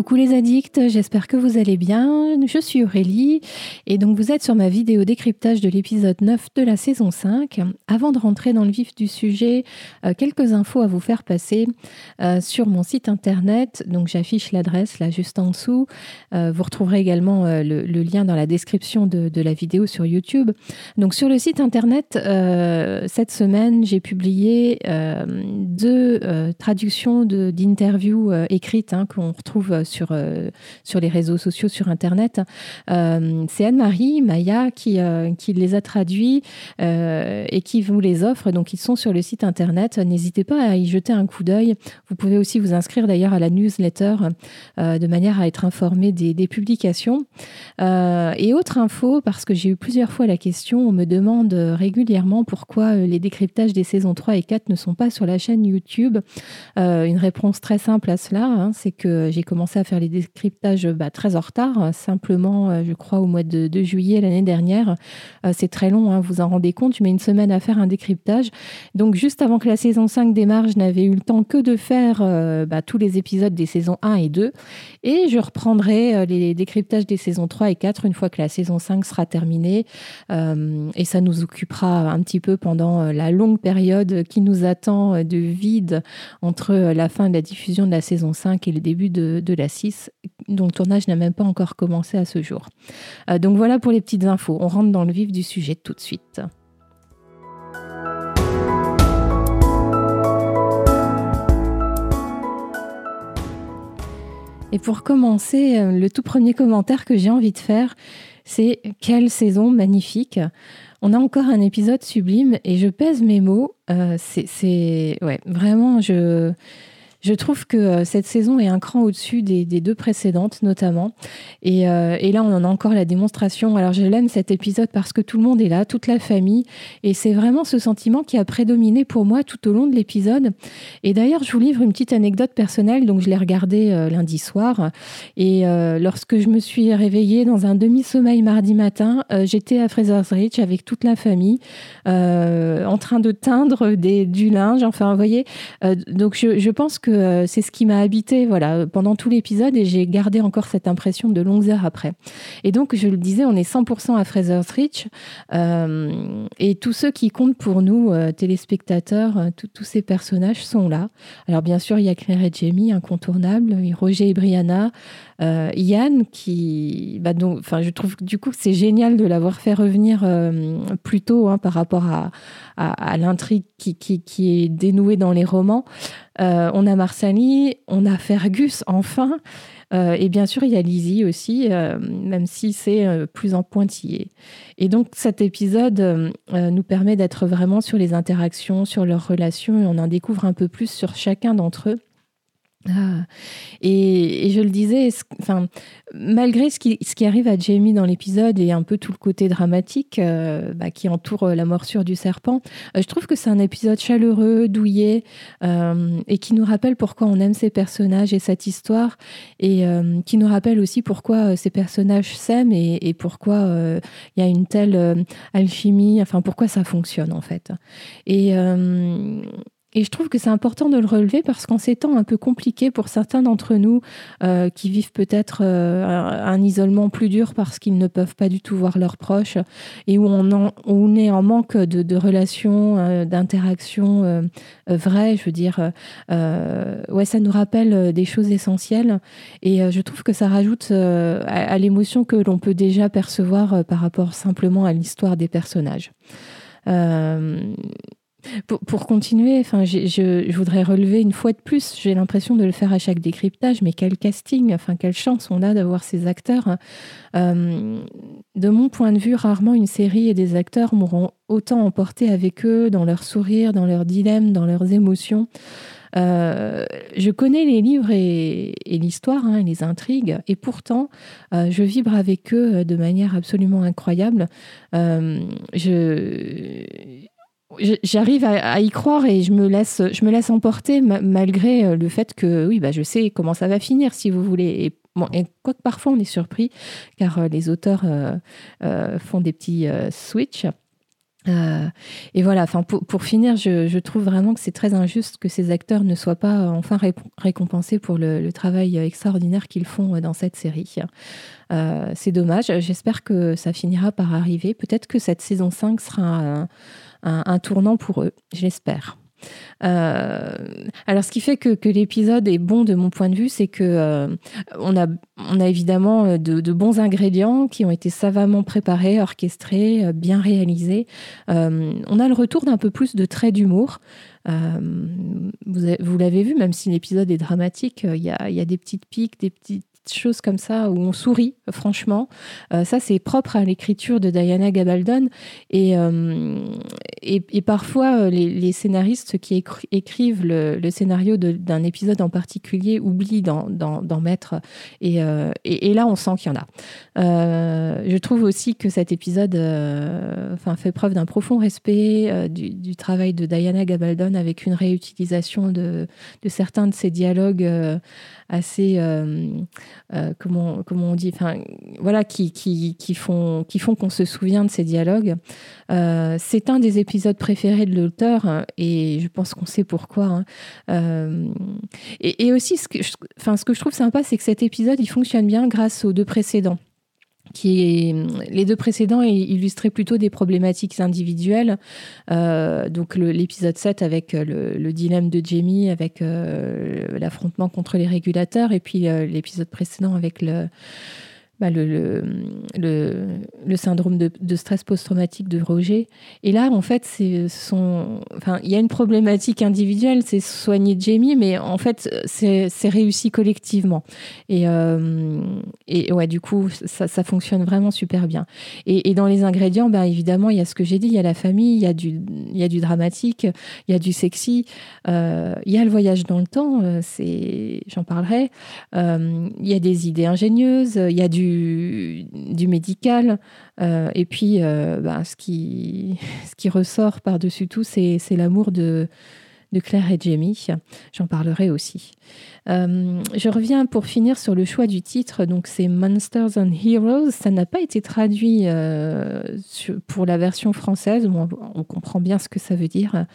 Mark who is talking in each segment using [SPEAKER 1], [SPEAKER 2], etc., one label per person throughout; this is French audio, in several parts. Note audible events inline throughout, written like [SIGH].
[SPEAKER 1] Coucou les addicts, j'espère que vous allez bien. Je suis Aurélie et donc vous êtes sur ma vidéo décryptage de l'épisode 9 de la saison 5. Avant de rentrer dans le vif du sujet, euh, quelques infos à vous faire passer euh, sur mon site internet. Donc j'affiche l'adresse là juste en dessous. Euh, vous retrouverez également le, lien dans la description de, la vidéo sur YouTube. Donc sur le site internet, cette semaine, j'ai publié deux traductions d'interviews écrites hein, qu'on retrouve sur, euh, sur les réseaux sociaux, sur Internet. Euh, c'est Anne-Marie Maya qui, euh, qui les a traduits et qui vous les offre. Donc, ils sont sur le site Internet. N'hésitez pas à y jeter un coup d'œil. Vous pouvez aussi vous inscrire d'ailleurs à la newsletter de manière à être informé des, des publications. et autre info, parce que j'ai eu plusieurs fois la question, on me demande régulièrement pourquoi les décryptages des saisons 3 et 4 ne sont pas sur la chaîne YouTube. une réponse très simple à cela, hein, c'est que j'ai commencé à faire les décryptages bah, très en retard, simplement, euh, je crois, au mois de, juillet l'année dernière. Euh, c'est très long, hein, vous en rendez compte, je mets une semaine à faire un décryptage. Donc, juste avant que la saison 5 démarre, je n'avais eu le temps que de faire euh, bah, tous les épisodes des saisons 1 et 2. Et je reprendrai les décryptages des saisons 3 et 4 une fois que la saison 5 sera terminée. et ça nous occupera un petit peu pendant la longue période qui nous attend de vide entre la fin de la diffusion de la saison 5 et le début de, de la 6, dont le tournage n'a même pas encore commencé à ce jour. Euh, donc voilà pour les petites infos. On rentre dans le vif du sujet tout de suite. Et pour commencer, euh, le tout premier commentaire que j'ai envie de faire, c'est quelle saison magnifique. On a encore un épisode sublime et je pèse mes mots. Euh, c'est ouais, vraiment, je je trouve que euh, cette saison est un cran au-dessus des, deux précédentes, notamment. Euh, et, là, on en a encore la démonstration. Alors, je l'aime cet épisode parce que tout le monde est là, toute la famille. Et c'est vraiment ce sentiment qui a prédominé pour moi tout au long de l'épisode. Et d'ailleurs, je vous livre une petite anecdote personnelle. Donc, je l'ai regardé euh, lundi soir. Et lorsque je me suis réveillée dans un demi-sommeil mardi matin, j'étais à Fraser's Ridge avec toute la famille, en train de teindre du linge. Enfin, vous voyez. donc, je pense que euh, c'est ce qui m'a habité voilà, pendant tout l'épisode et j'ai gardé encore cette impression de longues heures après. Et donc, je le disais, on est 100% à Fraser's Ridge euh, et tous ceux qui comptent pour nous, euh, téléspectateurs, tous ces personnages sont là. Alors, bien sûr, il y a Claire et Jamie, incontournables, Roger et Brianna, Yann, qui. Bah, donc, je trouve que du coup, c'est génial de l'avoir fait revenir plus tôt hein, par rapport à, à, l'intrigue qui, qui, qui, est dénouée dans les romans. Euh, on a Marsali, on a Fergus, enfin. Euh, et bien sûr, il y a Lizzie aussi, euh, même si c'est plus en pointillé. Et donc, cet épisode nous permet d'être vraiment sur les interactions, sur leurs relations, et on en découvre un peu plus sur chacun d'entre eux. Ah. Et, je le disais, enfin, malgré ce qui, ce qui, arrive à Jamie dans l'épisode et un peu tout le côté dramatique euh, bah, qui entoure euh, la morsure du serpent, euh, je trouve que c'est un épisode chaleureux, douillet et qui nous rappelle pourquoi on aime ces personnages et cette histoire et qui nous rappelle aussi pourquoi ces personnages s'aiment et, et, pourquoi il y a une telle alchimie, enfin pourquoi ça fonctionne en fait. Et et je trouve que c'est important de le relever parce qu'en ces temps un peu compliqués pour certains d'entre nous euh, qui vivent peut-être euh, un, isolement plus dur parce qu'ils ne peuvent pas du tout voir leurs proches et où on, est en manque de, relations, euh, d'interactions vraies, je veux dire, ouais, ça nous rappelle des choses essentielles et je trouve que ça rajoute à, l'émotion que l'on peut déjà percevoir par rapport simplement à l'histoire des personnages. Pour, continuer, enfin, je, voudrais relever une fois de plus, j'ai l'impression de le faire à chaque décryptage, mais quel casting, enfin, quelle chance on a d'avoir ces acteurs. Euh, de mon point de vue, rarement une série et des acteurs m'auront autant emporté avec eux dans leurs sourires, dans leurs dilemmes, dans leurs émotions. Euh, je connais les livres et, l'histoire, hein, les intrigues, et pourtant, euh, je vibre avec eux de manière absolument incroyable. je j'arrive à, y croire et je me laisse, je me laisse emporter malgré euh, le fait que oui, bah, je sais comment ça va finir, si vous voulez. Et, bon, et quoique parfois on est surpris, car euh, les auteurs euh, font des petits switches. Et voilà, enfin pour, pour finir, je, je, trouve vraiment que c'est très injuste que ces acteurs ne soient pas enfin récompensés pour le, le travail extraordinaire qu'ils font dans cette série. C'est dommage. J'espère que ça finira par arriver. Peut-être que cette saison 5 sera un, tournant pour eux. J'espère. Euh, alors, ce qui fait que, l'épisode est bon de mon point de vue, c'est que euh, on, a, on a évidemment euh, de, bons ingrédients qui ont été savamment préparés, orchestrés, euh, bien réalisés. On a le retour d'un peu plus de traits d'humour. vous, l'avez vu, même si l'épisode est dramatique, il y a des petites piques, des petites choses comme ça où on sourit, franchement. Euh, ça, c'est propre à l'écriture de Diana Gabaldon. Et, euh, et, parfois, euh, les, scénaristes qui écrivent le, le scénario d'un épisode en particulier oublient d'en mettre. Et, et, là, on sent qu'il y en a. Je trouve aussi que cet épisode enfin, fait preuve d'un profond respect du, travail de Diana Gabaldon avec une réutilisation de, certains de ses dialogues assez comment, comment on dit, enfin, voilà, qui, qui, qui font qui font qu'on se souvient de ces dialogues. Euh, c'est un des épisodes préférés de l'auteur hein, et je pense qu'on sait pourquoi. Hein. Euh, et, et, aussi, ce que, je, enfin, ce que je trouve sympa, c'est que cet épisode, il fonctionne bien grâce aux deux précédents qui est, les deux précédents illustraient plutôt des problématiques individuelles. Euh, donc l'épisode 7 avec le, le, dilemme de Jamie, avec euh, l'affrontement contre les régulateurs, et puis euh, l'épisode précédent avec le, bah, le, le, le, syndrome de, stress post-traumatique de Roger. Et là, en fait, c'est son, enfin, il y a une problématique individuelle, c'est soigner Jamie, mais en fait, c'est réussi collectivement. Et, euh, et ouais, du coup, ça, ça, fonctionne vraiment super bien. Et, et dans les ingrédients, bah, évidemment, il y a ce que j'ai dit, il y a la famille, il y a du, y a du dramatique, il y a du sexy, euh, il y a le voyage dans le temps, euh, j'en parlerai. Il y a des idées ingénieuses, il y a du du, médical. Euh, et puis, euh, bah, [LAUGHS] ce, qui, ressort par-dessus tout, c'est l'amour de, Claire et Jamie. J'en parlerai aussi. Euh, je reviens pour finir sur le choix du titre. Donc, c'est Monsters and Heroes. Ça n'a pas été traduit pour la version française. On, comprend bien ce que ça veut dire.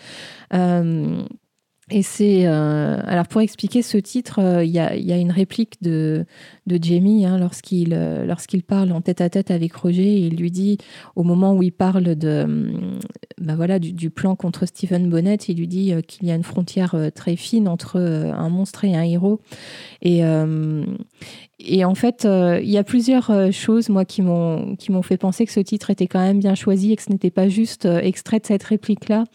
[SPEAKER 1] Et c'est euh, alors pour expliquer ce titre, il euh, y, a, y, a, une réplique de, de Jamie hein, lorsqu'il euh, lorsqu'il parle en tête à tête avec Roger. Il lui dit au moment où il parle de bah voilà du, du, plan contre Stephen Bonnet, il lui dit qu'il y a une frontière très fine entre un monstre et un héros. Et et en fait, il y a plusieurs choses moi qui m'ont qui m'ont fait penser que ce titre était quand même bien choisi et que ce n'était pas juste extrait de cette réplique là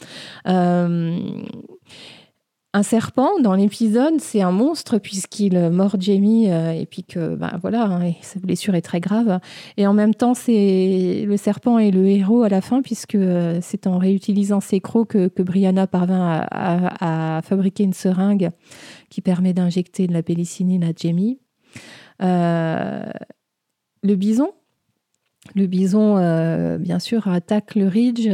[SPEAKER 1] un serpent dans l'épisode, c'est un monstre puisqu'il mord Jamie euh, et puis que ben voilà, hein, sa blessure est très grave. Et en même temps, c'est le serpent est le héros à la fin puisque euh, c'est en réutilisant ses crocs que, Brianna parvint à, fabriquer une seringue qui permet d'injecter de la pénicilline à Jamie. Euh, le bison, le bison, euh, bien sûr, attaque le Ridge.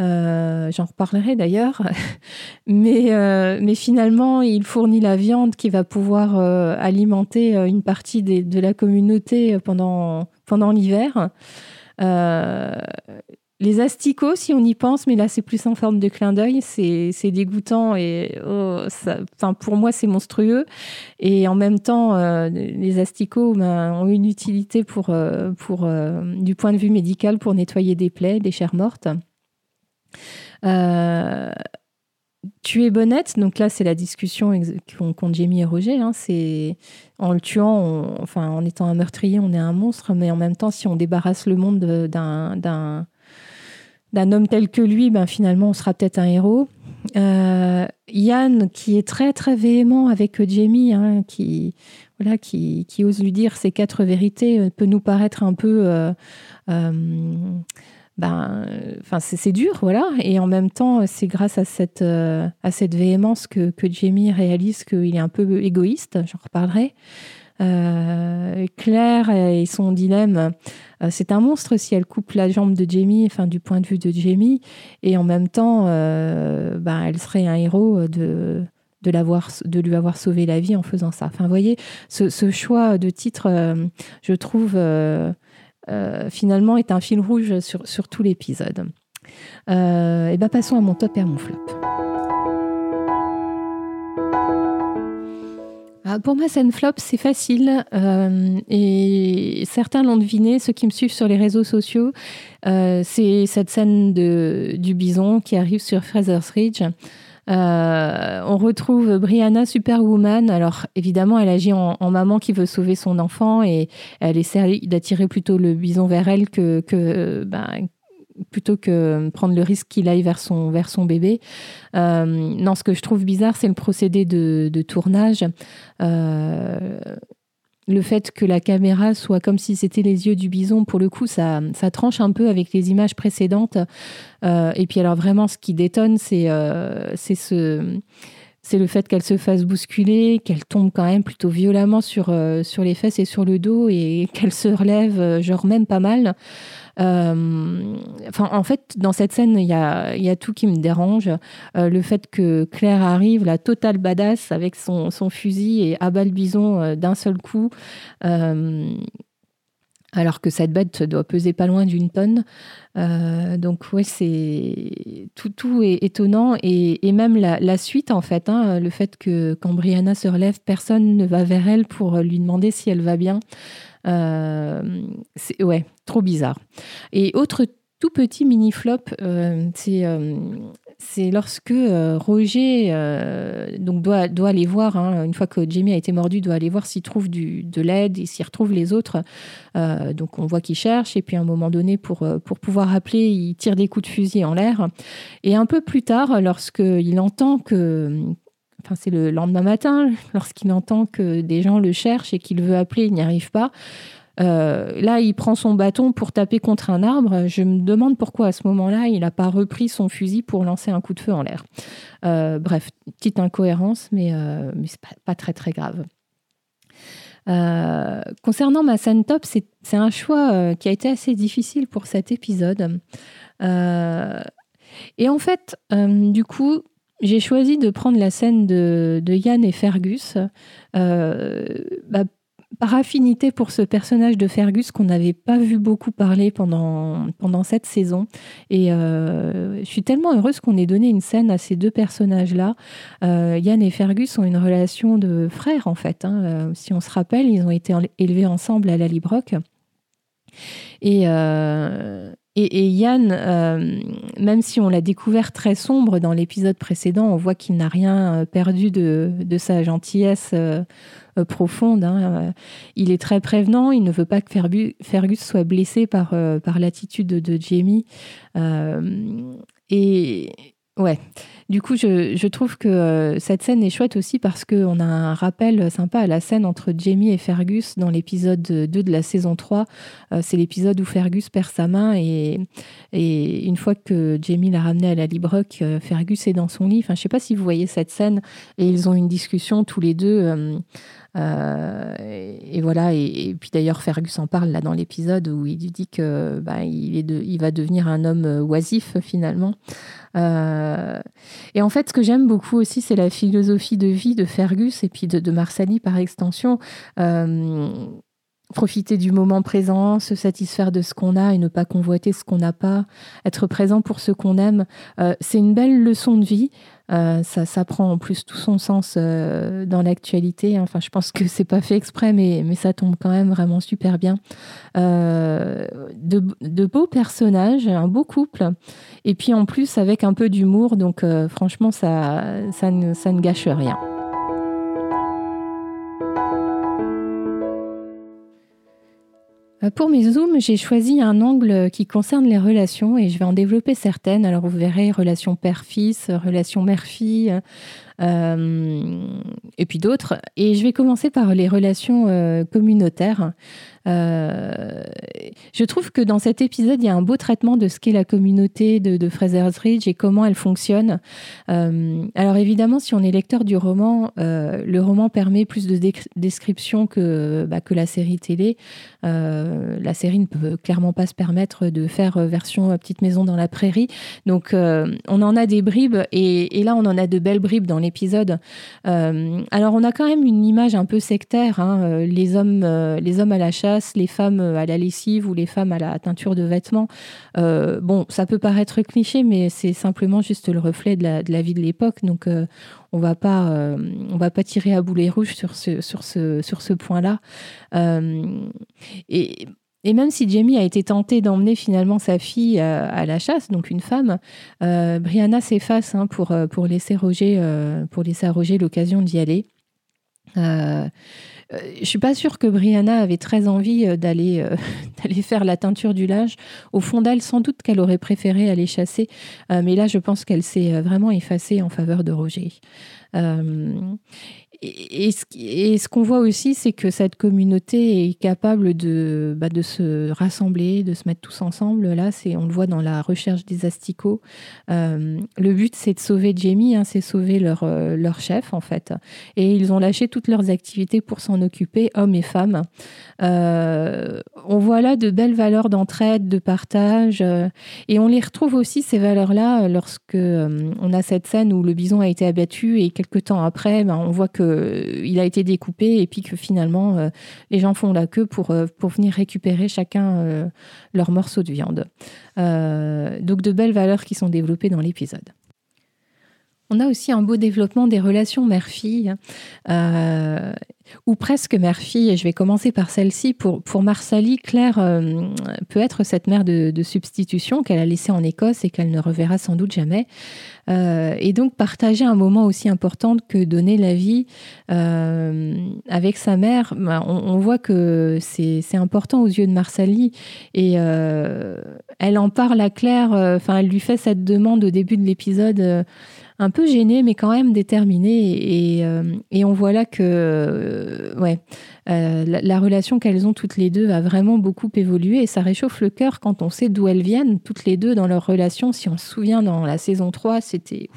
[SPEAKER 1] Euh, J'en reparlerai d'ailleurs. [LAUGHS] mais, euh, mais finalement, il fournit la viande qui va pouvoir euh, alimenter une partie de la communauté pendant, pendant l'hiver. Les asticots, si on y pense, mais là c'est plus en forme de clin d'œil, c'est dégoûtant et oh, pour moi c'est monstrueux. Et en même temps, les asticots ben, ont une utilité pour, pour, du point de vue médical pour nettoyer des plaies, des chairs mortes. Euh, tuer Bonnette, donc là c'est la discussion qu'ont Jamie et Roger. Hein, c'est en le tuant, enfin en étant un meurtrier, on est un monstre, mais en même temps, si on débarrasse le monde d'un d'un homme tel que lui, ben finalement on sera peut-être un héros. Euh, Yann, qui est très très véhément avec Jamie, hein, qui voilà, qui, qui, ose lui dire ces quatre vérités, euh, peut nous paraître un peu euh, euh, ben, enfin, c'est dur, voilà. Et en même temps, c'est grâce à cette, euh, à cette véhémence que, que Jamie réalise qu'il est un peu égoïste. J'en reparlerai. Euh, Claire et son dilemme, euh, c'est un monstre si elle coupe la jambe de Jamie, enfin du point de vue de Jamie, et en même temps, euh, ben, elle serait un héros de de, de lui avoir sauvé la vie en faisant ça. Enfin, vous voyez, ce, choix de titre, euh, je trouve, euh, euh, finalement est un fil rouge sur, sur tout l'épisode. et ben passons à mon top et à mon flop. Ah, pour ma scène flop, c'est facile et certains l'ont deviné, ceux qui me suivent sur les réseaux sociaux. c'est cette scène de, du bison qui arrive sur Fraser's Ridge. Euh, on retrouve Brianna Superwoman. Alors évidemment, elle agit en, maman qui veut sauver son enfant et elle essaie d'attirer plutôt le bison vers elle que, ben, plutôt que prendre le risque qu'il aille vers son, vers son bébé. Euh, non, ce que je trouve bizarre, c'est le procédé de, tournage. Euh, le fait que la caméra soit comme si c'était les yeux du bison, pour le coup, ça, tranche un peu avec les images précédentes. Euh, et puis alors vraiment, ce qui détonne, c'est euh, ce c'est le fait qu'elle se fasse bousculer, qu'elle tombe quand même plutôt violemment sur, euh, les fesses et sur le dos et [LAUGHS] qu'elle se relève, genre même pas mal. Euh, en fait, dans cette scène, il y a, tout qui me dérange. Euh, le fait que Claire arrive, la totale badass, avec son, son fusil et abat le bison euh, d'un seul coup alors que cette bête doit peser pas loin d'une tonne. donc ouais, c'est tout, tout est étonnant et, et même la, suite en fait, hein, le fait que quand Brianna se relève, personne ne va vers elle pour lui demander si elle va bien. Euh, c'est ouais, trop bizarre. Et autre tout petit mini flop, euh, c'est euh, c'est lorsque Roger donc doit, doit aller voir, hein, une fois que Jamie a été mordu, doit aller voir s'il trouve du, de l'aide et s'il retrouve les autres. donc on voit qu'il cherche, et puis à un moment donné, pour, pour pouvoir appeler, il tire des coups de fusil en l'air. Et un peu plus tard, lorsqu'il entend que, enfin c'est le lendemain matin, [LAUGHS] lorsqu'il entend que des gens le cherchent et qu'il veut appeler, il n'y arrive pas. Euh, là, il prend son bâton pour taper contre un arbre. Je me demande pourquoi à ce moment-là, il n'a pas repris son fusil pour lancer un coup de feu en l'air. Euh, bref, petite incohérence, mais, euh, mais pas, très très grave. concernant ma scène top, c'est un choix qui a été assez difficile pour cet épisode. et en fait, du coup, j'ai choisi de prendre la scène de, Yann et Fergus, euh, bah, par affinité pour ce personnage de Fergus qu'on n'avait pas vu beaucoup parler pendant, pendant cette saison. Et euh, je suis tellement heureuse qu'on ait donné une scène à ces deux personnages-là. Euh, Yann et Fergus ont une relation de frères, en fait. Hein. si on se rappelle, ils ont été élevés ensemble à la Librock. Et, et, Yann, euh, même si on l'a découvert très sombre dans l'épisode précédent, on voit qu'il n'a rien euh, perdu de, sa gentillesse euh, profonde. Hein. Il est très prévenant, il ne veut pas que Fergus soit blessé par, par l'attitude de, Jamie. et ouais, du coup, je, trouve que euh, cette scène est chouette aussi parce qu'on a un rappel sympa à la scène entre Jamie et Fergus dans l'épisode 2 de la saison 3. Euh, c'est l'épisode où Fergus perd sa main et, une fois que Jamie l'a ramené à la Librock, euh, Fergus est dans son lit. Enfin, je ne sais pas si vous voyez cette scène et ils ont une discussion tous les deux. et, voilà. Et, puis d'ailleurs, Fergus en parle là dans l'épisode où il dit que bah, il, va devenir un homme oisif finalement. Et en fait, ce que j'aime beaucoup aussi, c'est la philosophie de vie de Fergus et puis de, de par extension. Euh, profiter du moment présent, se satisfaire de ce qu'on a et ne pas convoiter ce qu'on n'a pas, être présent pour ce qu'on aime. Euh, c'est une belle leçon de vie. Euh, ça, ça, prend en plus tout son sens euh, dans l'actualité. Enfin, je pense que c'est pas fait exprès, mais, mais ça tombe quand même vraiment super bien. De, de, beaux personnages, un beau couple, et puis en plus avec un peu d'humour. Donc, franchement, ça, ça, ne, ça ne gâche rien. Pour mes zooms, j'ai choisi un angle qui concerne les relations et je vais en développer certaines. Alors vous verrez relations père-fils, relations mère-fille, euh, et puis d'autres. Et je vais commencer par les relations euh, communautaires. Euh, je trouve que dans cet épisode, il y a un beau traitement de ce qu'est la communauté de, Fraser's Ridge et comment elle fonctionne. alors évidemment, si on est lecteur du roman, le roman permet plus de description que, bah, que la série télé. la série ne peut clairement pas se permettre de faire version petite maison dans la prairie. Donc on en a des bribes et, là on en a de belles bribes dans l'épisode. alors on a quand même une image un peu sectaire, hein, les, hommes, les hommes à la les femmes à la lessive ou les femmes à la teinture de vêtements. bon, ça peut paraître cliché, mais c'est simplement juste le reflet de la, vie de l'époque. Donc on va pas euh, va pas tirer à boulet rouge sur ce sur ce sur ce point-là. Euh, et et même si Jamie a été tenté d'emmener finalement sa fille euh, à, la chasse, donc une femme, Brianna s'efface hein, pour, pour laisser Roger, pour laisser à Roger l'occasion d'y aller. Euh, je suis pas sûre que Brianna avait très envie euh, d'aller euh, [LAUGHS] d'aller faire la teinture du linge. Au fond d'elle, sans doute qu'elle aurait préféré aller chasser, mais là, je pense qu'elle s'est vraiment effacée en faveur de Roger. Et, ce, qu'on voit aussi, c'est que cette communauté est capable de, bah, de se rassembler, de se mettre tous ensemble. Là, c'est, on le voit dans la recherche des asticots. Euh, le but, c'est de sauver Jamie, hein, c'est sauver leur, euh, leur chef, en fait. Et ils ont lâché toutes leurs activités pour s'en occuper, hommes et femmes. Euh, on voit là de belles valeurs d'entraide, de partage. et on les retrouve aussi, ces valeurs-là, lorsque on a cette scène où le bison a été abattu et quelques temps après, ben, on voit que euh, il a été découpé et puis que finalement euh, les gens font la queue pour, euh, pour venir récupérer chacun leur morceau de viande. donc de belles valeurs qui sont développées dans l'épisode. On a aussi un beau développement des relations mère-fille, euh, ou presque mère-fille. Je vais commencer par celle-ci. Pour, pour Marsali, Claire euh, peut être cette mère de, substitution qu'elle a laissée en Écosse et qu'elle ne reverra sans doute jamais. Euh, et donc partager un moment aussi important que donner la vie avec sa mère, bah, on, voit que c'est important aux yeux de Marsali. Et elle en parle à Claire, enfin elle lui fait cette demande au début de l'épisode un peu gênée, mais quand même déterminée. Et, euh, on voit là que, euh, ouais, euh, la, relation qu'elles ont toutes les deux a vraiment beaucoup évolué et ça réchauffe le cœur quand on sait d'où elles viennent, toutes les deux dans leur relation. Si on se souvient dans la saison 3, c'était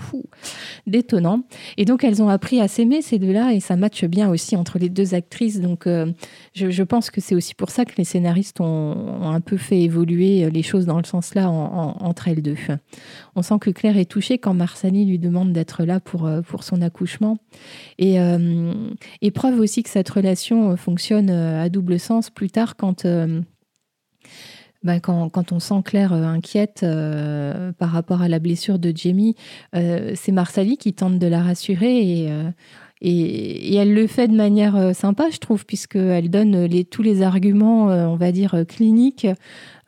[SPEAKER 1] détonnant. Et donc elles ont appris à s'aimer ces deux-là et ça matche bien aussi entre les deux actrices. Donc euh, je, pense que c'est aussi pour ça que les scénaristes ont, un peu fait évoluer les choses dans le sens là entre elles deux. On sent que Claire est touchée quand Marsani lui demande d'être là pour, euh, pour son accouchement. Et, et preuve aussi que cette relation fonctionne euh, à double sens plus tard quand, euh, bah, quand, on sent Claire euh, inquiète par rapport à la blessure de Jamie, c'est Marsali qui tente de la rassurer et, et, elle le fait de manière sympa, je trouve, puisqu'elle donne les, tous les arguments, on va dire, cliniques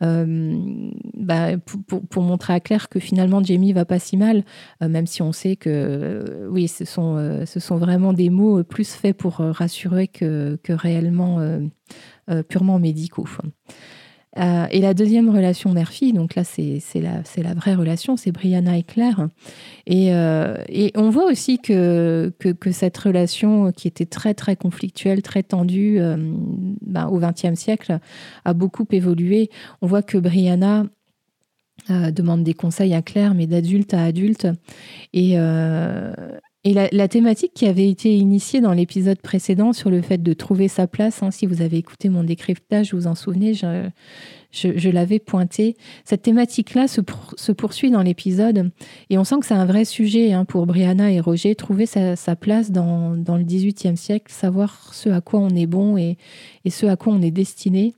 [SPEAKER 1] bah, pour, montrer à Claire que finalement Jamie va pas si mal, même si on sait que oui, ce sont, vraiment des mots plus faits pour rassurer que réellement purement médicaux. Euh, et la deuxième relation mère-fille, donc là, c'est la, la, vraie relation, c'est Brianna et Claire. Et, euh, et, on voit aussi que, que, cette relation qui était très, très conflictuelle, très tendue euh, ben, au XXe siècle, a beaucoup évolué. On voit que Brianna demande des conseils à Claire, mais d'adulte à adulte. Et, et la, thématique qui avait été initiée dans l'épisode précédent sur le fait de trouver sa place, hein, si vous avez écouté mon décryptage, vous en souvenez, je, l'avais pointé. Cette thématique-là se, poursuit dans l'épisode et on sent que c'est un vrai sujet hein, pour Brianna et Roger, trouver sa, place dans, le XVIIIe siècle, savoir ce à quoi on est bon et, ce à quoi on est destiné.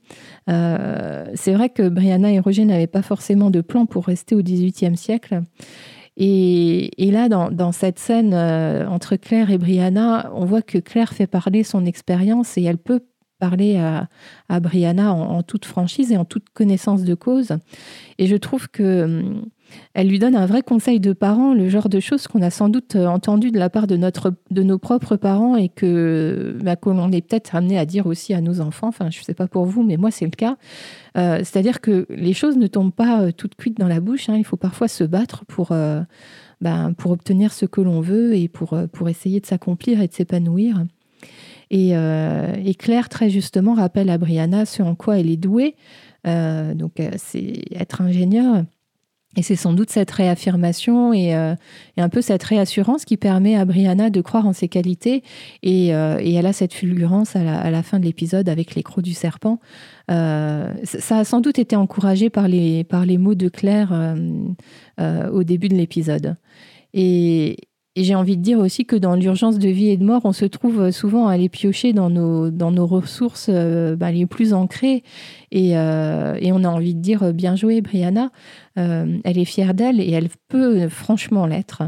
[SPEAKER 1] Euh, c'est vrai que Brianna et Roger n'avaient pas forcément de plan pour rester au XVIIIe siècle. Et, là, dans, cette scène euh, entre Claire et Brianna, on voit que Claire fait parler son expérience et elle peut parler à, Brianna en, toute franchise et en toute connaissance de cause. Et je trouve que hum, elle lui donne un vrai conseil de parent, le genre de choses qu'on a sans doute euh, entendu de la part de, notre, de nos propres parents et que bah, qu'on est peut-être amené à dire aussi à nos enfants. Enfin, je ne sais pas pour vous, mais moi, c'est le cas. Euh, c'est-à-dire que les choses ne tombent pas euh, toutes cuites dans la bouche. Hein. Il faut parfois se battre pour, bah, pour obtenir ce que l'on veut et pour, pour essayer de s'accomplir et de s'épanouir. Et, et, Claire, très justement, rappelle à Brianna ce en quoi elle est douée. donc, c'est être ingénieur et c'est sans doute cette réaffirmation et, euh, et, un peu cette réassurance qui permet à Brianna de croire en ses qualités. Et, euh, elle a cette fulgurance à la, fin de l'épisode avec les crocs du serpent. Euh, ça a sans doute été encouragé par les, par les mots de Claire au début de l'épisode. Et j'ai envie de dire aussi que dans l'urgence de vie et de mort, on se trouve souvent à aller piocher dans nos, dans nos ressources euh, bah, les plus ancrées. Et, euh, et, on a envie de dire bien joué, Brianna. Euh, elle est fière d'elle et elle peut franchement l'être.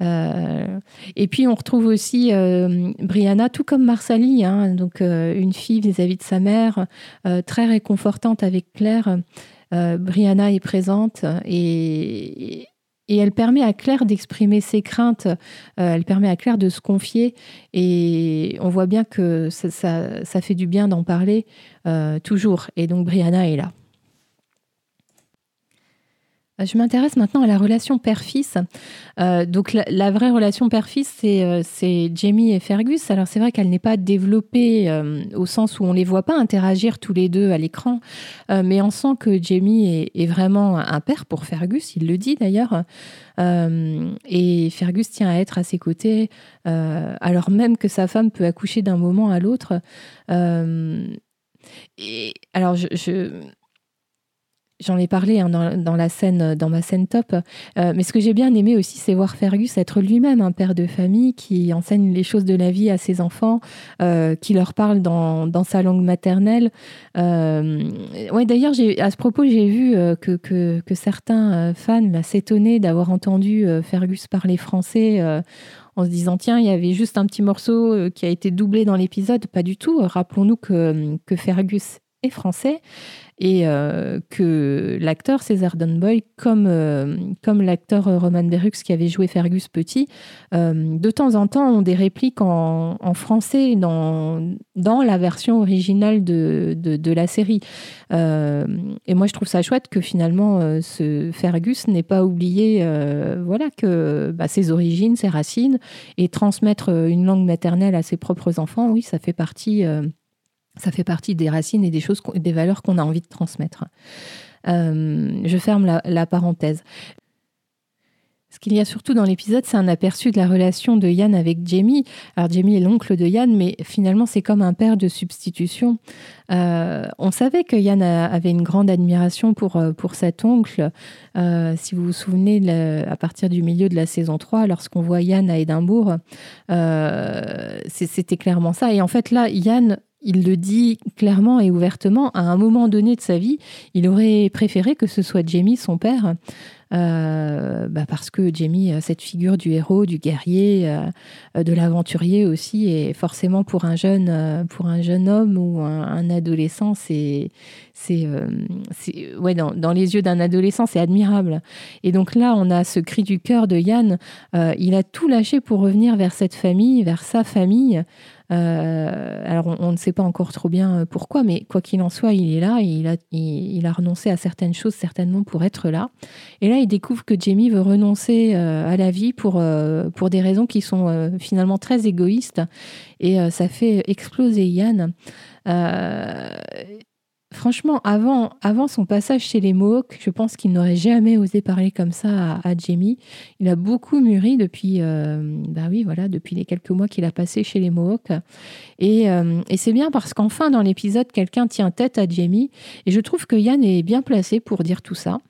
[SPEAKER 1] et puis on retrouve aussi Brianna, tout comme Marsali, hein, donc une fille vis-à-vis de sa mère, très réconfortante avec Claire. Brianna est présente et, et elle permet à Claire d'exprimer ses craintes, euh, elle permet à Claire de se confier. Et on voit bien que ça, fait du bien d'en parler euh, toujours. Et donc Brianna est là. Euh, je m'intéresse maintenant à la relation père-fils. Euh, donc la, vraie relation père-fils, euh, c'est Jamie et Fergus. Alors c'est vrai qu'elle n'est pas développée au sens où on les voit pas interagir tous les deux à l'écran, mais on sent que Jamie est, vraiment un père pour Fergus. Il le dit d'ailleurs. et Fergus tient à être à ses côtés, alors même que sa femme peut accoucher d'un moment à l'autre. et alors je J'en ai parlé hein, scène, dans ma scène top. Euh, mais ce que j'ai bien aimé aussi, c'est voir Fergus être lui-même un père de famille qui enseigne les choses de la vie à ses enfants, euh, qui leur parle dans, sa langue maternelle. Euh, ouais, d'ailleurs, à ce propos, j'ai vu que, certains fans s'étonnaient d'avoir entendu Fergus parler français en se disant tiens, il y avait juste un petit morceau qui a été doublé dans l'épisode. Pas du tout. Rappelons-nous que Fergus est français et euh, que l'acteur César Dunboy, comme, euh, comme l'acteur Roman Berux qui avait joué Fergus Petit, euh, de temps en temps ont des répliques en, français dans, dans la version originale de, de, la série. et moi, je trouve ça chouette que finalement, ce Fergus n'ait pas oublié voilà, que bah, ses origines, ses racines, et transmettre une langue maternelle à ses propres enfants, oui, ça fait partie ça fait partie des racines et des choses, des valeurs qu'on a envie de transmettre. Euh, je ferme la, parenthèse. Ce qu'il y a surtout dans l'épisode, c'est un aperçu de la relation de Yann avec Jamie. Alors Jamie est l'oncle de Yann, mais finalement c'est comme un père de substitution. Euh, on savait que Yann avait une grande admiration pour, euh, pour cet oncle. si vous vous souvenez, à partir du milieu de la saison 3, lorsqu'on voit Yann à Édimbourg, c'était clairement ça. Et en fait là, Yann il le dit clairement et ouvertement, à un moment donné de sa vie, il aurait préféré que ce soit Jamie, son père, euh, bah parce que Jamie, cette figure du héros, du guerrier, euh, de l'aventurier aussi, et forcément pour un jeune, euh, pour un jeune homme ou un, adolescent, c'est, c'est, ouais, dans, dans, les yeux d'un adolescent, c'est admirable. Et donc là, on a ce cri du cœur de Yann. il a tout lâché pour revenir vers cette famille, vers sa famille. Euh, alors, on, ne sait pas encore trop bien euh, pourquoi, mais quoi qu'il en soit, il est là et il a, il, a, renoncé à certaines choses certainement pour être là. Et là, il découvre que Jamie veut renoncer euh, à la vie pour, pour des raisons qui sont finalement très égoïstes. Et ça fait exploser Yann. Franchement, avant, avant son passage chez les Mohawks, je pense qu'il n'aurait jamais osé parler comme ça à, Jamie. Il a beaucoup mûri depuis, euh, bah oui, voilà, depuis les quelques mois qu'il a passé chez les Mohawks. Et, euh, et c'est bien parce qu'enfin, dans l'épisode, quelqu'un tient tête à Jamie. Et je trouve que Yann est bien placé pour dire tout ça.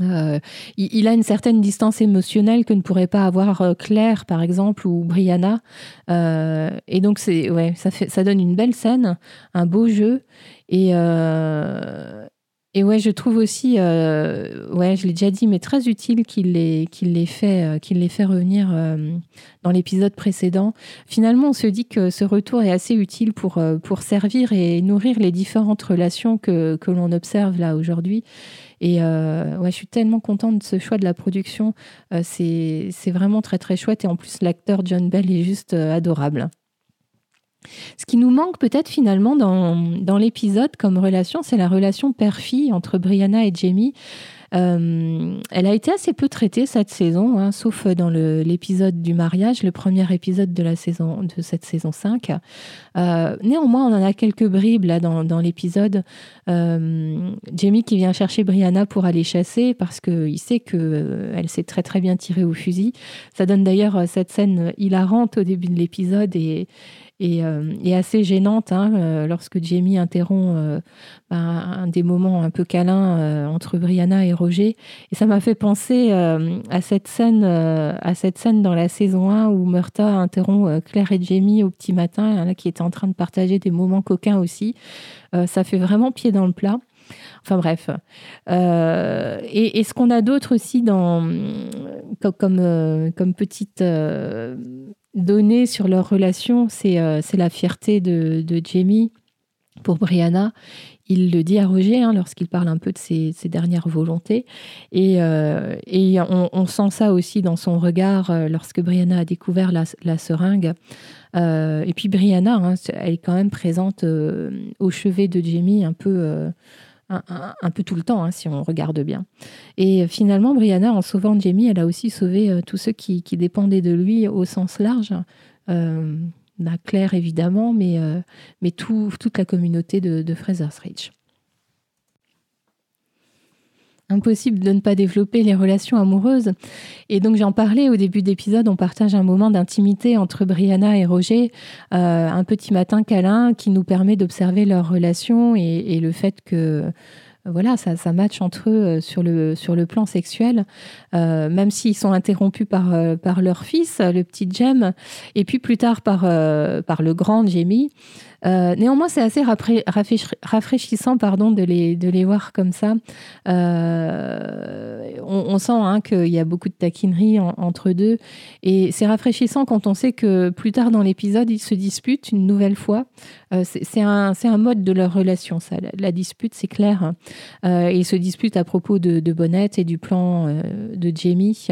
[SPEAKER 1] Euh, il, a une certaine distance émotionnelle que ne pourrait pas avoir euh, Claire, par exemple, ou Brianna. Et donc, c'est, ouais, ça, fait, ça donne une belle scène, un beau jeu. Et, et ouais, je trouve aussi, ouais, je l'ai déjà dit, mais très utile qu'il les, qu'il fait, qu'il les fait revenir dans l'épisode précédent. Finalement, on se dit que ce retour est assez utile pour, pour servir et nourrir les différentes relations que, que l'on observe là aujourd'hui. Et euh, ouais, je suis tellement contente de ce choix de la production. Euh, c'est vraiment très très chouette. Et en plus, l'acteur John Bell est juste euh, adorable. Ce qui nous manque peut-être finalement dans, dans l'épisode comme relation, c'est la relation père-fille entre Brianna et Jamie. Euh, elle a été assez peu traitée cette saison, hein, sauf dans l'épisode du mariage, le premier épisode de, la saison, de cette saison 5. Euh, néanmoins, on en a quelques bribes là dans, dans l'épisode. Euh, Jamie qui vient chercher Brianna pour aller chasser parce qu'il sait qu'elle elle s'est très très bien tirée au fusil. Ça donne d'ailleurs cette scène hilarante au début de l'épisode et et, assez gênante hein, lorsque Jamie interrompt ben, un des moments un peu câlins entre Brianna et Roger. Et ça m'a fait penser à cette scène, à cette scène dans la saison 1 où Murta interrompt Claire et Jamie au petit matin, là, qui étaient en train de partager des moments coquins aussi. ça fait vraiment pied dans le plat. Enfin bref. Euh, et, ce qu'on a d'autre aussi comme, comme, euh, petite euh, donnée sur leur relation, c'est la fierté de, Jamie pour Brianna. Il le dit à Roger hein, lorsqu'il parle un peu de ses, dernières volontés. Et, et on, sent ça aussi dans son regard lorsque Brianna a découvert la, seringue. et puis Brianna, hein, elle est quand même présente au chevet de Jamie, un peu un, peu tout le temps, hein, si on regarde bien. Et finalement, Brianna, en sauvant Jamie, elle a aussi sauvé euh, tous ceux qui, dépendaient de lui au sens large. Euh, Claire, évidemment, mais, euh, mais toute la communauté de, de Fraser's Ridge impossible de ne pas développer les relations amoureuses. Et donc j'en parlais au début d'épisode, on partage un moment d'intimité entre Brianna et Roger, euh, un petit matin câlin qui nous permet d'observer leur relation et, le fait que voilà, ça, ça match entre eux euh, sur le, sur le plan sexuel, euh, même s'ils sont interrompus par, par leur fils, le petit Jem, et puis plus tard par, par le grand Jamie. Euh, néanmoins, c'est assez rafraîchissant pardon, de, les, de les voir comme ça. Euh, on, sent hein, qu'il y a beaucoup de taquinerie entre deux. Et c'est rafraîchissant quand on sait que plus tard dans l'épisode, ils se disputent une nouvelle fois. Euh, c'est un, un, mode de leur relation, ça. La, dispute, c'est clair. ils se disputent à propos de, de Bonnette et du plan de Jamie.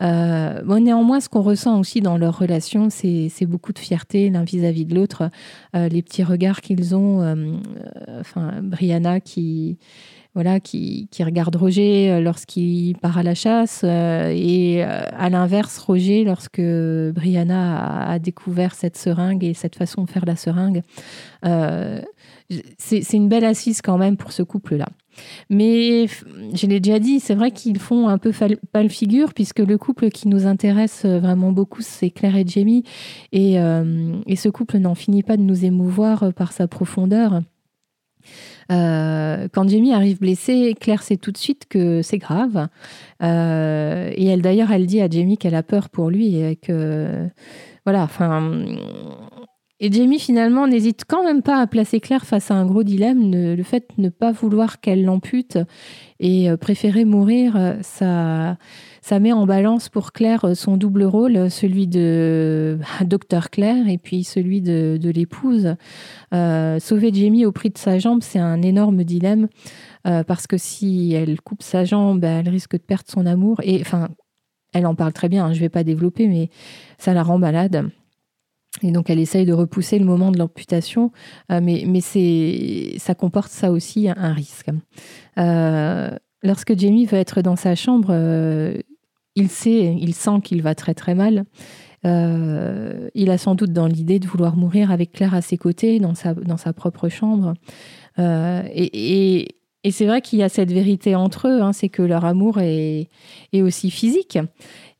[SPEAKER 1] Bon, néanmoins, ce qu'on ressent aussi dans leur relation, c'est beaucoup de fierté l'un vis-à-vis de l'autre les petits regards qu'ils ont. Euh, euh, enfin, Brianna qui voilà, qui, regarde Roger euh, lorsqu'il part à la chasse, et à l'inverse, Roger, lorsque Brianna a, découvert cette seringue et cette façon de faire la seringue. c'est une belle assise quand même pour ce couple-là. Mais je l'ai déjà dit, c'est vrai qu'ils font un peu pâle figure, puisque le couple qui nous intéresse vraiment beaucoup, c'est Claire et Jamie. Et, euh, et ce couple n'en finit pas de nous émouvoir par sa profondeur. Euh, quand Jamie arrive blessée, Claire sait tout de suite que c'est grave. Euh, et elle, d'ailleurs, elle dit à Jamie qu'elle a peur pour lui et que, voilà, enfin, et Jamie, finalement, n'hésite quand même pas à placer Claire face à un gros dilemme. Le, fait de ne pas vouloir qu'elle l'ampute et euh, préférer mourir, ça, ça met en balance pour Claire euh, son double rôle, celui de docteur Claire et puis celui de, l'épouse. sauver Jamie au prix de sa jambe, c'est un énorme dilemme. parce que si elle coupe sa jambe, elle risque de perdre son amour. Et enfin, elle en parle très bien, hein, je ne vais pas développer, mais ça la rend malade. Et donc, elle essaye de repousser le moment de l'amputation, euh, mais, ça comporte ça aussi un, risque. Euh, lorsque Jamie veut être dans sa chambre, euh, il sait, il sent qu'il va très très mal. il a sans doute dans l'idée de vouloir mourir avec Claire à ses côtés, dans sa, dans sa propre chambre. et, et, c'est vrai qu'il y a cette vérité entre eux, hein, c'est que leur amour est, est aussi physique.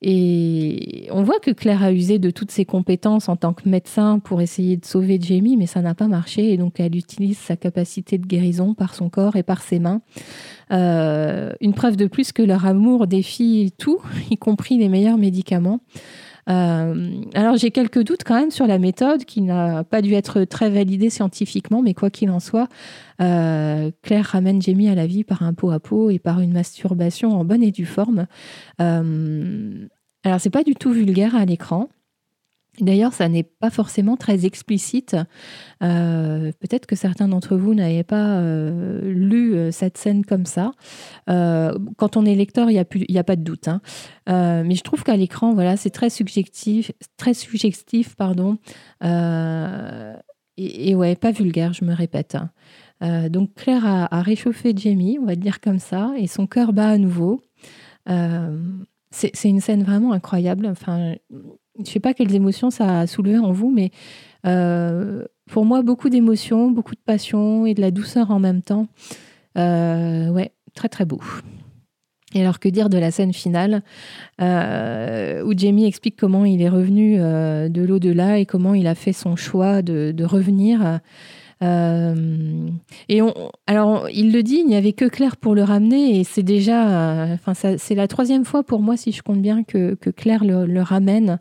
[SPEAKER 1] Et on voit que Claire a usé de toutes ses compétences en tant que médecin pour essayer de sauver Jamie, mais ça n'a pas marché. Et donc, elle utilise sa capacité de guérison par son corps et par ses mains. Euh, une preuve de plus que leur amour défie tout, [LAUGHS] y compris les meilleurs médicaments. Euh, alors j'ai quelques doutes quand même sur la méthode qui n'a pas dû être très validée scientifiquement, mais quoi qu'il en soit, euh, Claire ramène Jamie à la vie par un pot à pot et par une masturbation en bonne et due forme. Alors c'est pas du tout vulgaire à l'écran. D'ailleurs, ça n'est pas forcément très explicite. Euh, peut-être que certains d'entre vous n'avaient pas euh, lu euh, cette scène comme ça. quand on est lecteur, il n'y a, pas de doute. Hein. mais je trouve qu'à l'écran, voilà, c'est très subjectif, très subjectif, pardon. Et, ouais, pas vulgaire, je me répète. donc Claire a, réchauffé Jamie, on va dire comme ça, et son cœur bat à nouveau. C'est une scène vraiment incroyable. Enfin, je ne sais pas quelles émotions ça a soulevé en vous, mais euh, pour moi, beaucoup d'émotions, beaucoup de passion et de la douceur en même temps. Euh, ouais, très très beau. Et alors que dire de la scène finale où Jamie explique comment il est revenu de l'au-delà et comment il a fait son choix de revenir euh, et alors, il le dit, il n'y avait que Claire pour le ramener, et c'est déjà, enfin, c'est la troisième fois pour moi, si je compte bien, que, que Claire le, ramène.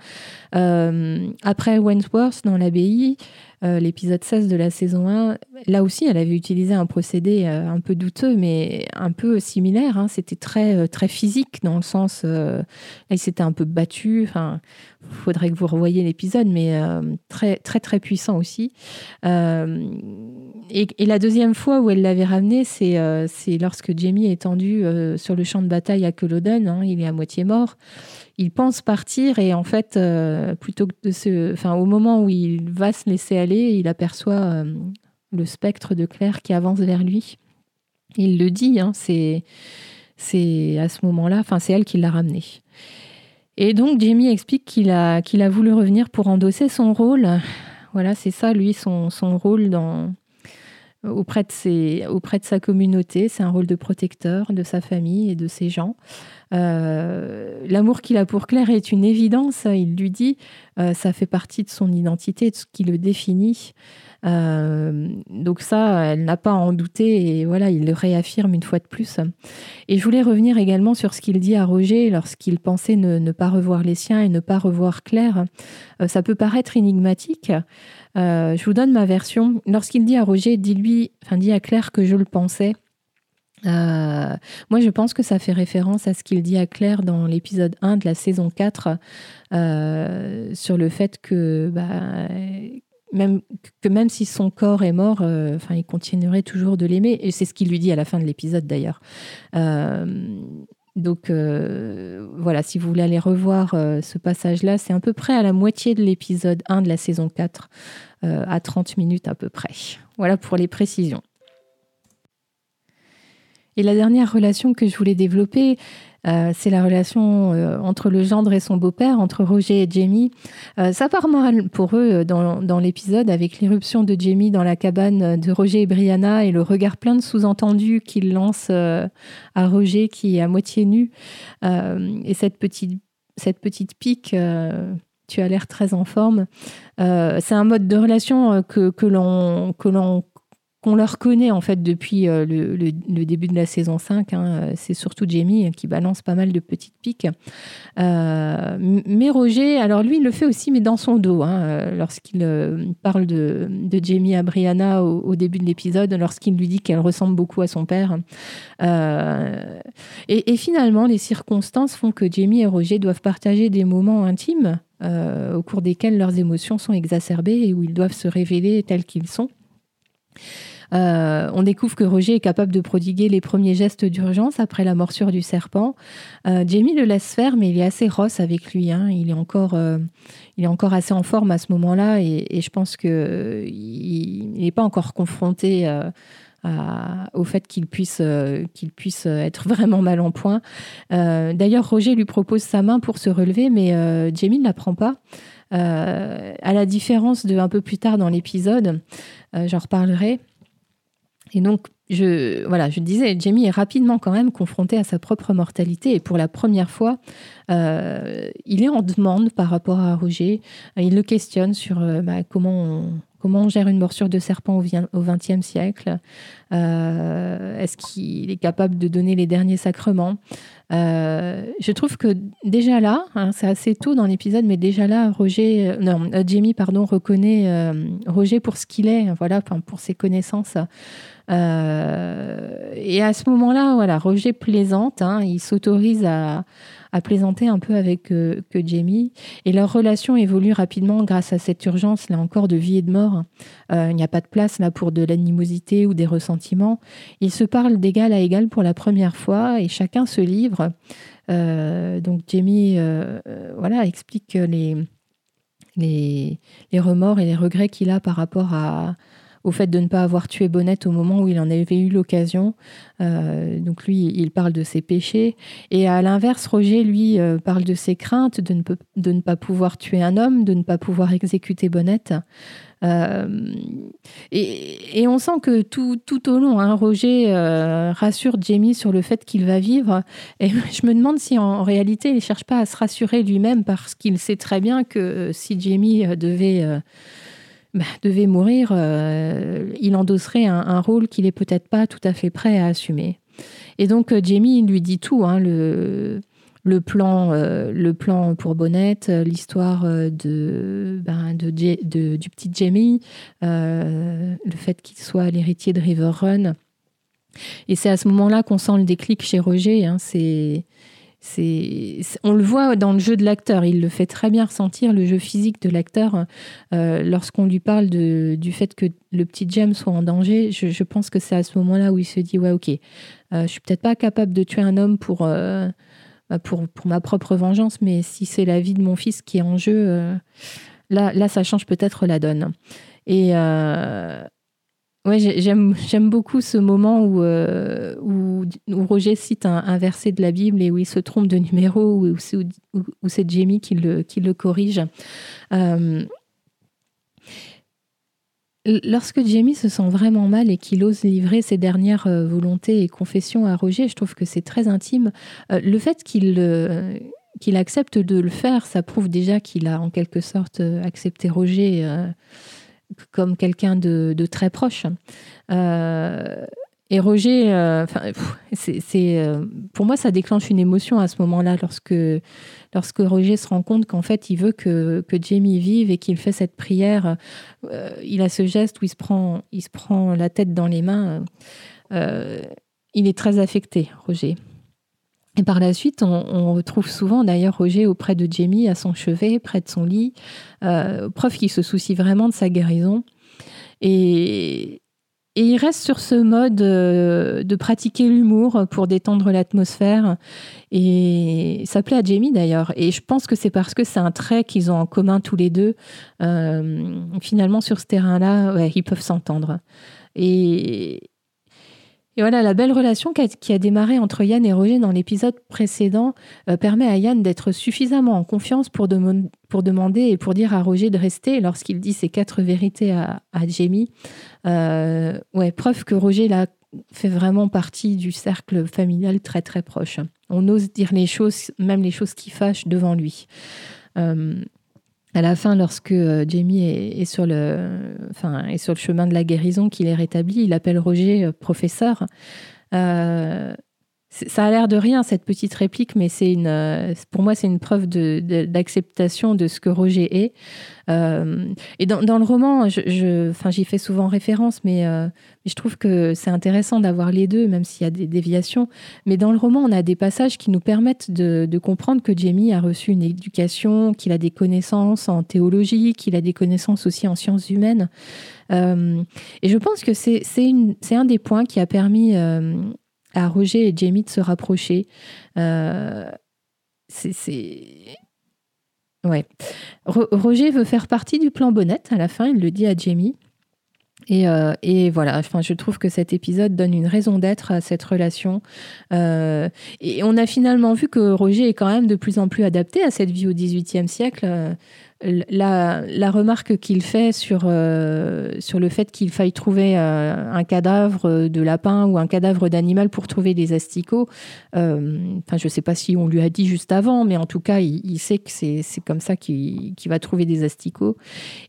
[SPEAKER 1] Euh, après Wentworth dans l'abbaye, euh, l'épisode 16 de la saison 1, là aussi, elle avait utilisé un procédé un peu douteux, mais un peu similaire. Hein. C'était très, très physique dans le sens, il s'était un peu battu. Enfin, faudrait que vous revoyiez l'épisode, mais très, très, très puissant aussi. Et, la deuxième fois où elle l'avait ramené, c'est euh, lorsque Jamie est tendu euh, sur le champ de bataille à Culloden. Hein, il est à moitié mort. Il pense partir et en fait, euh, plutôt que de se, enfin, au moment où il va se laisser aller, il aperçoit le spectre de Claire qui avance vers lui. Il le dit, hein, c'est à ce moment-là, enfin, c'est elle qui l'a ramené. Et donc Jamie explique qu'il a, qu'il a voulu revenir pour endosser son rôle. Voilà, c'est ça, lui, son, son rôle dans, auprès de, ses, auprès de sa communauté. C'est un rôle de protecteur de sa famille et de ses gens. Euh, l'amour qu'il a pour Claire est une évidence, il lui dit, euh, ça fait partie de son identité, de ce qui le définit. Euh, donc ça, elle n'a pas à en douter et voilà, il le réaffirme une fois de plus. Et je voulais revenir également sur ce qu'il dit à Roger lorsqu'il pensait ne, pas revoir les siens et ne pas revoir Claire. ça peut paraître énigmatique. Euh, je vous donne ma version. Lorsqu'il dit à Roger, dis-lui, enfin, dis à Claire que je le pensais. Euh, moi, je pense que ça fait référence à ce qu'il dit à Claire dans l'épisode 1 de la saison 4 euh, sur le fait que, bah, même, que même si son corps est mort, enfin, il continuerait toujours de l'aimer. Et c'est ce qu'il lui dit à la fin de l'épisode d'ailleurs. Donc euh, voilà, si vous voulez aller revoir euh, ce passage-là, c'est à peu près à la moitié de l'épisode 1 de la saison 4, euh, à 30 minutes à peu près. Voilà pour les précisions. Et la dernière relation que je voulais développer, euh, c'est la relation euh, entre le gendre et son beau-père, entre Roger et Jamie. Euh, ça part mal pour eux dans, l'épisode avec l'irruption de Jamie dans la cabane de Roger et Brianna et le regard plein de sous-entendus qu'il lance à Roger qui est à moitié nu. et cette petite, cette petite pique tu as l'air très en forme. c'est un mode de relation que, que l'on qu'on leur connaît en fait depuis euh, le, début de la saison 5. Hein. C'est surtout Jamie qui balance pas mal de petites piques. Euh, mais Roger, alors lui, il le fait aussi, mais dans son dos, hein, euh, lorsqu'il parle de, Jamie à Brianna au, début de l'épisode, lorsqu'il lui dit qu'elle ressemble beaucoup à son père. et, finalement, les circonstances font que Jamie et Roger doivent partager des moments intimes au cours desquels leurs émotions sont exacerbées et où ils doivent se révéler tels qu'ils sont. Euh, on découvre que Roger est capable de prodiguer les premiers gestes d'urgence après la morsure du serpent. Euh, Jamie le laisse faire, mais il est assez rosse avec lui. Hein. Il, est encore, euh, il est encore assez en forme à ce moment-là, et, je pense qu'il n'est pas encore confronté. au fait qu'il puisse, puisse être vraiment mal en point. D'ailleurs, Roger lui propose sa main pour se relever, mais Jamie ne la prend pas. à la différence de un peu plus tard dans l'épisode, j'en reparlerai. Et donc, je, voilà, je disais, Jamie est rapidement quand même confronté à sa propre mortalité et pour la première fois, euh, il est en demande par rapport à Roger. Il le questionne sur euh, bah, comment, on, comment on gère une morsure de serpent au XXe siècle. Euh, est-ce qu'il est capable de donner les derniers sacrements? Je trouve que déjà là, hein, c'est assez tôt dans l'épisode, mais déjà là, Roger, non, Jamie, pardon, reconnaît Roger pour ce qu'il est, voilà, pour ses connaissances. Euh, et à ce moment-là, voilà, Roger plaisante, hein, il s'autorise à, plaisanter un peu avec euh, Jamie. Et leur relation évolue rapidement grâce à cette urgence, là encore, de vie et de mort. Euh, il n'y a pas de place là pour de l'animosité ou des ressentiments. Ils se parlent d'égal à égal pour la première fois et chacun se livre. donc Jamie voilà, explique les remords et les regrets qu'il a par rapport à au fait de ne pas avoir tué Bonnette au moment où il en avait eu l'occasion. donc lui, il parle de ses péchés. Et à l'inverse, Roger, lui, parle de ses craintes de ne, pas pouvoir tuer un homme, de ne pas pouvoir exécuter Bonnette. Euh, et, on sent que tout, tout au long, hein, Roger euh, rassure Jamie sur le fait qu'il va vivre. Et [LAUGHS] je me demande si en réalité, il ne cherche pas à se rassurer lui-même parce qu'il sait très bien que euh, si Jamie devait, bah, devait mourir, il endosserait un, rôle qu'il n'est peut-être pas tout à fait prêt à assumer. Et donc, Jamie lui dit tout. Hein, le le plan, euh, le plan pour Bonnette, euh, l'histoire euh, de, ben, de, du petit Jamie, le fait qu'il soit l'héritier de River Run. Et c'est à ce moment-là qu'on sent le déclic chez Roger. Hein, c'est, on le voit dans le jeu de l'acteur. Il le fait très bien ressentir, le jeu physique de l'acteur. lorsqu'on lui parle du fait que le petit James soit en danger, je, pense que c'est à ce moment-là où il se dit Ouais, ok, je suis peut-être pas capable de tuer un homme pour bah, pour, pour, ma propre vengeance, mais si c'est la vie de mon fils qui est en jeu, euh, là, là, ça change peut-être la donne. Et euh, ouais, j'aime, beaucoup ce moment où, euh, où, Roger cite un, verset de la Bible et où il se trompe de numéro, où, c'est Jamie qui le, qui le corrige. Lorsque Jamie se sent vraiment mal et qu'il ose livrer ses dernières euh, volontés et confessions à Roger, je trouve que c'est très intime. Euh, le fait qu'il euh, qu'il accepte de le faire, ça prouve déjà qu'il a en quelque sorte accepté Roger comme quelqu'un de, très proche. Et Roger, euh, euh, pour moi, ça déclenche une émotion à ce moment-là, lorsque, lorsque Roger se rend compte qu'en fait, il veut que, que Jamie vive et qu'il fait cette prière. Euh, il a ce geste où il se prend, il se prend la tête dans les mains. il est très affecté, Roger. Et par la suite, on, retrouve souvent d'ailleurs Roger auprès de Jamie, à son chevet, près de son lit, preuve qu'il se soucie vraiment de sa guérison. Et, il reste sur ce mode euh, de pratiquer l'humour pour détendre l'atmosphère. Et ça plaît à Jamie d'ailleurs. Et je pense que c'est parce que c'est un trait qu'ils ont en commun tous les deux. Euh, finalement, sur ce terrain-là, ils peuvent s'entendre. Et, et voilà, la belle relation qui a, démarré entre Yann et Roger dans l'épisode précédent euh, permet à Yann d'être suffisamment en confiance pour, demander et pour dire à Roger de rester lorsqu'il dit ses quatre vérités à, Jamie. Euh, ouais, preuve que Roger là, fait vraiment partie du cercle familial très très proche. On ose dire les choses, même les choses qui fâchent devant lui. Euh, à la fin, lorsque euh, Jamie est, sur le, chemin de la guérison, qu'il est rétabli, il appelle Roger euh, professeur. Euh, ça a l'air de rien, cette petite réplique, mais c'est une, euh, pour moi, c'est une preuve d'acceptation de, ce que Roger est. Euh, et dans, le roman, je, enfin, j'y fais souvent référence, euh, mais, je trouve que c'est intéressant d'avoir les deux, même s'il y a des déviations. Mais dans le roman, on a des passages qui nous permettent de, comprendre que Jamie a reçu une éducation, qu'il a des connaissances en théologie, qu'il a des connaissances aussi en sciences humaines. et je pense que c'est un des points qui a permis à Roger et Jamie de se rapprocher. Euh, c'est. Ouais. Roger veut faire partie du plan Bonnette à la fin, il le dit à Jamie. Et, euh, et, voilà, enfin, je trouve que cet épisode donne une raison d'être à cette relation. Euh, et on a finalement vu que Roger est quand même de plus en plus adapté à cette vie au XVIIIe siècle la, remarque qu'il fait sur, euh, sur le fait qu'il faille trouver euh, un cadavre de lapin ou un cadavre d'animal pour trouver des asticots, euh, je ne sais pas si on lui a dit juste avant, mais en tout cas, il, sait que c'est comme ça qu'il va trouver des asticots.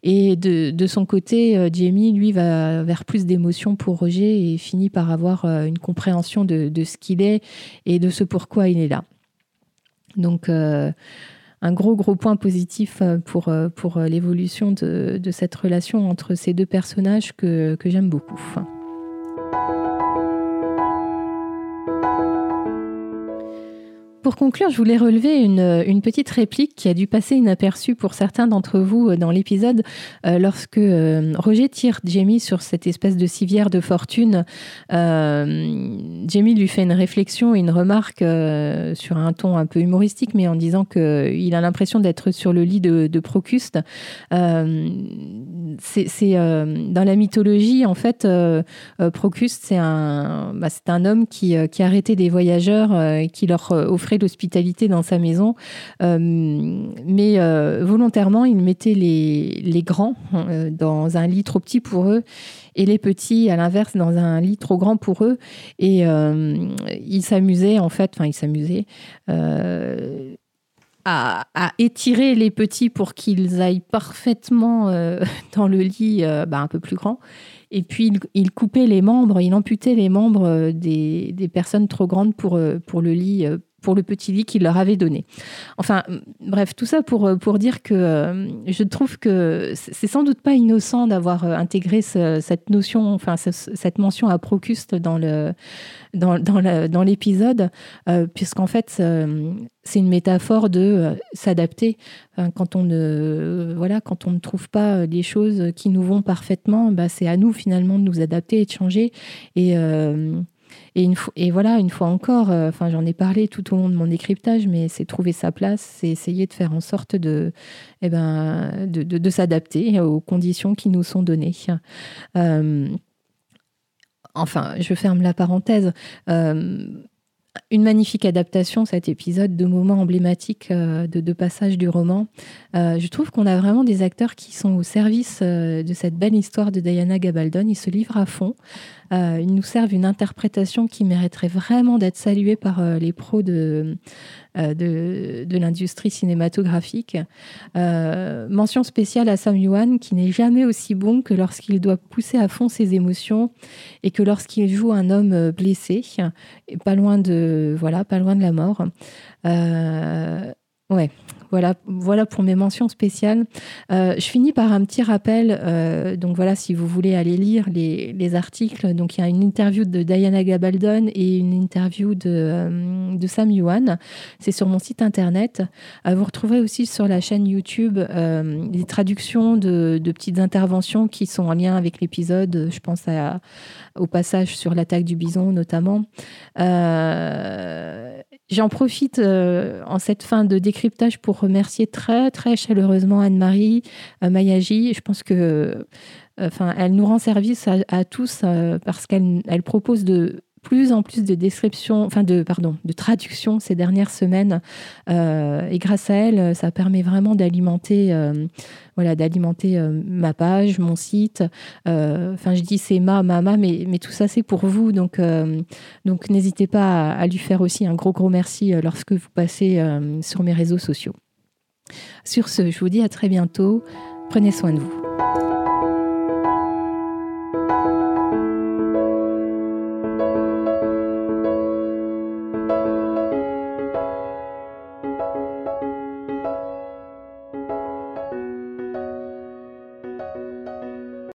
[SPEAKER 1] Et de, son côté, Jamie, lui, va vers plus d'émotions pour Roger et finit par avoir une compréhension de, de ce qu'il est et de ce pourquoi il est là. Donc, un gros, gros point positif euh, pour, euh, pour euh, l'évolution de, cette relation entre ces deux personnages que, que j'aime beaucoup. Pour conclure, je voulais relever une, petite réplique qui a dû passer inaperçue pour certains d'entre vous dans l'épisode lorsque Roger tire Jamie sur cette espèce de civière de fortune. Jamie lui fait une réflexion, une remarque sur un ton un peu humoristique, mais en disant qu'il a l'impression d'être sur le lit de, Procuste. c'est dans la mythologie, en fait, Procuste, c'est un, bah, c'est un homme qui, qui arrêtait des voyageurs et qui leur offrait l'hospitalité dans sa maison. mais volontairement, il mettait les, les grands dans un lit trop petit pour eux et les petits, à l'inverse, dans un lit trop grand pour eux. Et euh, ils s'amusaient, en fait, enfin, ils s'amusaient. Euh, à, étirer les petits pour qu'ils aillent parfaitement euh, [LAUGHS] dans le lit bah, un peu plus grand. Et puis, il, coupait les membres, il amputait les membres des, des personnes trop grandes pour, pour le lit pour le petit lit qu'il leur avait donné. Enfin, bref, tout ça pour, euh, pour dire que euh, je trouve que c'est sans doute pas innocent d'avoir euh, intégré cette notion, enfin, cette mention à Procuste dans le dans, l'épisode, puisqu'en fait, c'est une métaphore de s'adapter. quand on ne voilà, quand on ne trouve pas les choses qui nous vont parfaitement, bah, c'est à nous finalement de nous adapter et de changer. Et et, une et voilà, une fois encore, euh, j'en ai parlé tout au long de mon décryptage, mais c'est trouver sa place, c'est essayer de faire en sorte de, eh ben, de, de, s'adapter aux conditions qui nous sont données. Euh, enfin, je ferme la parenthèse. Euh, une magnifique adaptation, cet épisode, de moments emblématiques de, de passage du roman. je trouve qu'on a vraiment des acteurs qui sont au service de cette belle histoire de Diana Gabaldon. Ils se livrent à fond. Euh, ils nous servent une interprétation qui mériterait vraiment d'être saluée par euh, les pros de, euh, de, de l'industrie cinématographique. mention spéciale à Sam Yuan, qui n'est jamais aussi bon que lorsqu'il doit pousser à fond ses émotions et que lorsqu'il joue un homme blessé, et pas loin de, voilà, pas loin de la mort. ouais, voilà, voilà pour mes mentions spéciales. Euh, je finis par un petit rappel. Euh, donc voilà, si vous voulez aller lire les, articles, donc il y a une interview de Diana Gabaldon et une interview de, euh, Sam Yuan. C'est sur mon site internet. vous retrouverez aussi sur la chaîne YouTube des traductions de, petites interventions qui sont en lien avec l'épisode. Je pense au passage sur l'attaque du bison notamment. J'en profite en cette fin de décryptage pour remercier très très chaleureusement Anne-Marie euh, Mayaji. Je pense que euh, enfin, elle nous rend service à, tous euh, parce qu'elle elle propose de plus en plus de descriptions, enfin de pardon, de traductions ces dernières semaines. et grâce à elle, ça permet vraiment d'alimenter, voilà, d'alimenter ma page, mon site. Enfin, je dis c'est ma, mama, mais mais tout ça c'est pour vous. Donc donc n'hésitez pas à, lui faire aussi un gros gros merci lorsque vous passez sur mes réseaux sociaux. Sur ce, je vous dis à très bientôt. Prenez soin de vous.